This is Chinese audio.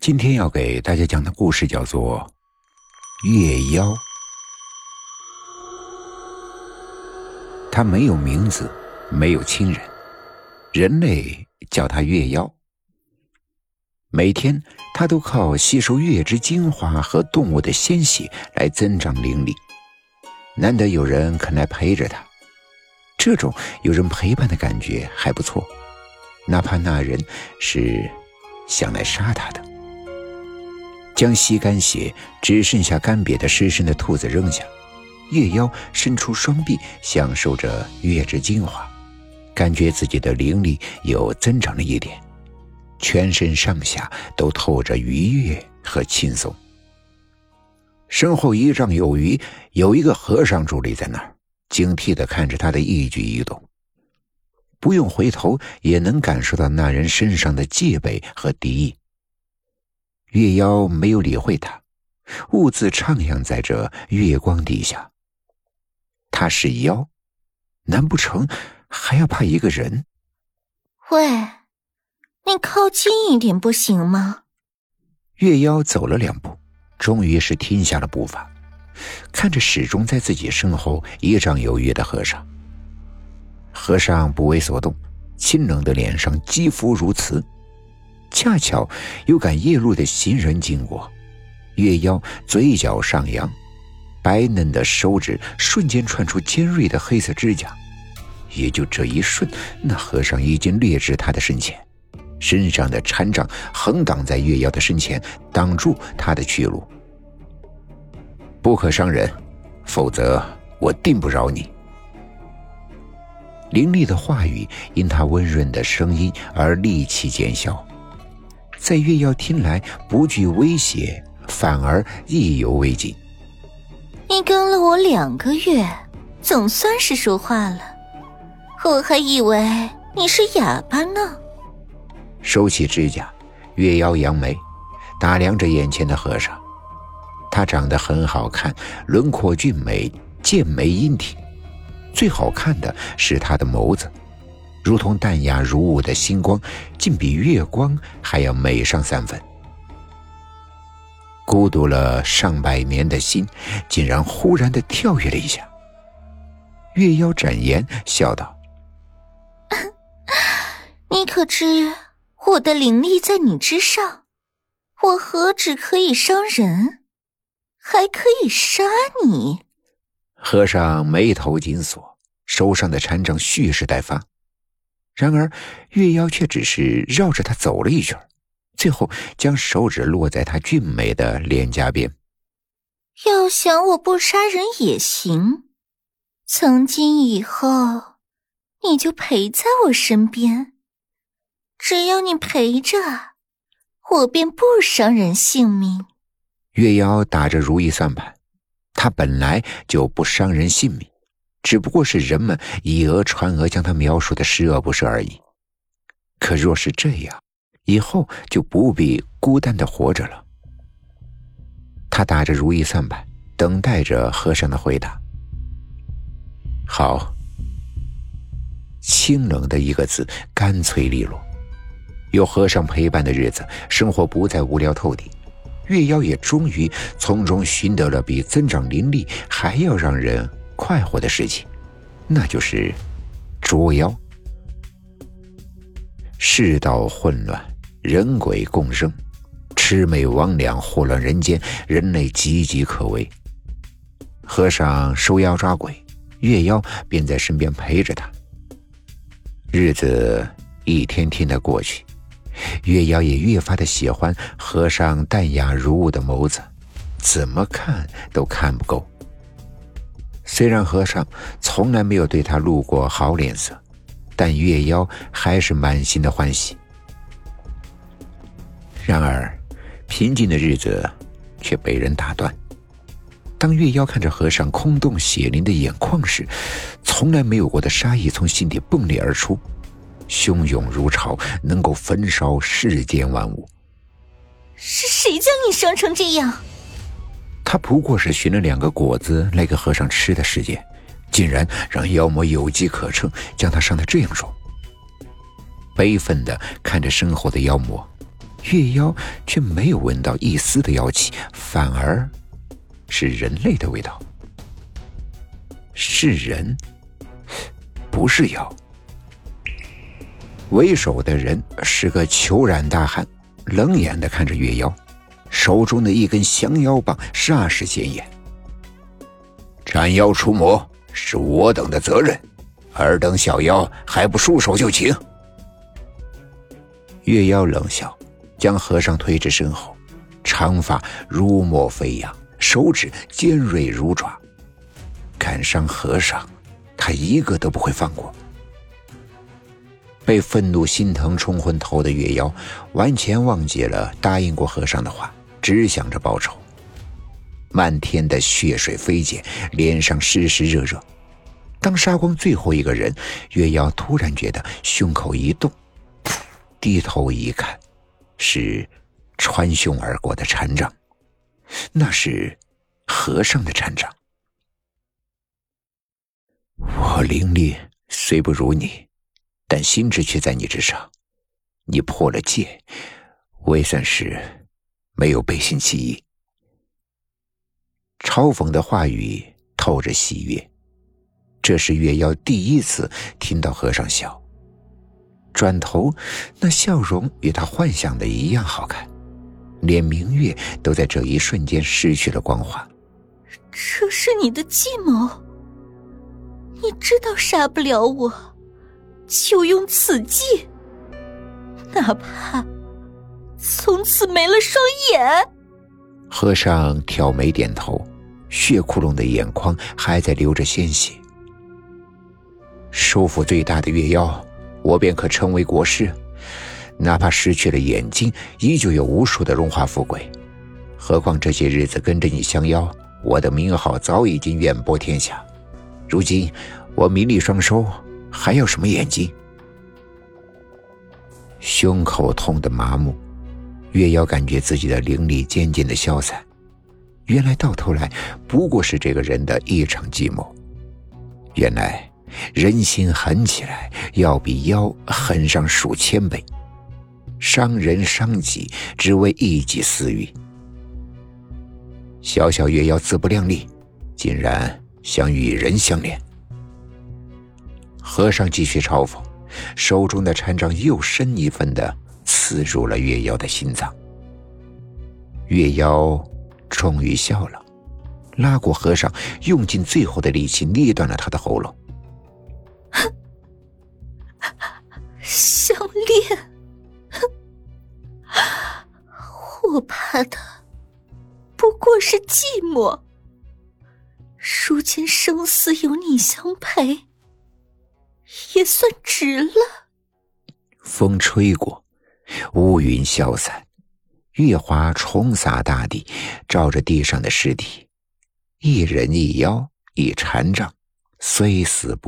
今天要给大家讲的故事叫做《月妖》。他没有名字，没有亲人，人类叫他月妖。每天，他都靠吸收月之精华和动物的鲜血来增长灵力。难得有人肯来陪着他，这种有人陪伴的感觉还不错，哪怕那人是想来杀他的。将吸干血只剩下干瘪的尸身的兔子扔下，月妖伸出双臂，享受着月之精华，感觉自己的灵力又增长了一点，全身上下都透着愉悦和轻松。身后一丈有余，有一个和尚伫立在那儿，警惕地看着他的一举一动，不用回头也能感受到那人身上的戒备和敌意。月妖没有理会他，兀自徜徉在这月光底下。他是妖，难不成还要怕一个人？喂，你靠近一点不行吗？月妖走了两步，终于是停下了步伐，看着始终在自己身后一丈有余的和尚。和尚不为所动，清冷的脸上肌肤如瓷。恰巧有赶夜路的行人经过，月妖嘴角上扬，白嫩的手指瞬间串出尖锐的黑色指甲。也就这一瞬，那和尚已经掠至他的身前，身上的禅杖横挡在月妖的身前，挡住他的去路。不可伤人，否则我定不饶你。凌厉的话语因他温润的声音而戾气减小。在月妖听来，不惧威胁，反而意犹未尽。你跟了我两个月，总算是说话了，我还以为你是哑巴呢。收起指甲，月妖扬眉，打量着眼前的和尚。他长得很好看，轮廓俊美，剑眉阴挺，最好看的是他的眸子。如同淡雅如雾的星光，竟比月光还要美上三分。孤独了上百年的心，竟然忽然的跳跃了一下。月妖展颜笑道：“你可知我的灵力在你之上？我何止可以伤人，还可以杀你。”和尚眉头紧锁，手上的禅杖蓄势待发。然而，月妖却只是绕着他走了一圈，最后将手指落在他俊美的脸颊边。要想我不杀人也行，从今以后，你就陪在我身边。只要你陪着，我便不伤人性命。月妖打着如意算盘，他本来就不伤人性命。只不过是人们以讹传讹，将他描述的十恶不赦而已。可若是这样，以后就不必孤单的活着了。他打着如意算盘，等待着和尚的回答。好，清冷的一个字，干脆利落。有和尚陪伴的日子，生活不再无聊透顶。月妖也终于从中寻得了比增长灵力还要让人。快活的事情，那就是捉妖。世道混乱，人鬼共生，魑魅魍魉祸乱人间，人类岌岌可危。和尚收妖抓鬼，月妖便在身边陪着他。日子一天天的过去，月妖也越发的喜欢和尚淡雅如雾的眸子，怎么看都看不够。虽然和尚从来没有对他露过好脸色，但月妖还是满心的欢喜。然而，平静的日子却被人打断。当月妖看着和尚空洞血淋的眼眶时，从来没有过的杀意从心底迸裂而出，汹涌如潮，能够焚烧世间万物。是谁将你伤成这样？他不过是寻了两个果子来给和尚吃的时间，竟然让妖魔有机可乘，将他伤得这样重。悲愤的看着身后的妖魔，月妖却没有闻到一丝的妖气，反而是人类的味道。是人，不是妖。为首的人是个虬髯大汉，冷眼的看着月妖，手中的一根降妖棒霎时显眼。斩妖除魔是我等的责任，尔等小妖还不束手就擒？月妖冷笑，将和尚推至身后，长发如墨飞扬，手指尖锐如爪，砍伤和尚，他一个都不会放过。被愤怒心疼冲昏头的月妖，完全忘记了答应过和尚的话，只想着报仇。漫天的血水飞溅，脸上湿湿热热。当杀光最后一个人，月妖突然觉得胸口一动，低头一看，是穿胸而过的禅杖，那是和尚的禅杖。我灵力虽不如你。但心智却在你之上，你破了戒，我也算是没有背信弃义。嘲讽的话语透着喜悦，这是月妖第一次听到和尚笑。转头，那笑容与他幻想的一样好看，连明月都在这一瞬间失去了光华。这是你的计谋，你知道杀不了我。就用此计，哪怕从此没了双眼。和尚挑眉点头，血窟窿的眼眶还在流着鲜血。收服最大的月妖，我便可称为国师。哪怕失去了眼睛，依旧有无数的荣华富贵。何况这些日子跟着你降妖，我的名号早已经远播天下。如今我名利双收。还要什么眼睛？胸口痛的麻木，月妖感觉自己的灵力渐渐的消散。原来到头来不过是这个人的一场计谋。原来人心狠起来，要比妖狠上数千倍。伤人伤己，只为一己私欲。小小月妖自不量力，竟然想与人相连。和尚继续嘲讽，手中的禅杖又深一分的刺入了月妖的心脏。月妖终于笑了，拉过和尚，用尽最后的力气捏断了他的喉咙。项链，我怕的不过是寂寞。如今生死有你相陪。也算值了。风吹过，乌云消散，月华冲洒大地，照着地上的尸体。一人一妖一禅杖，虽死不。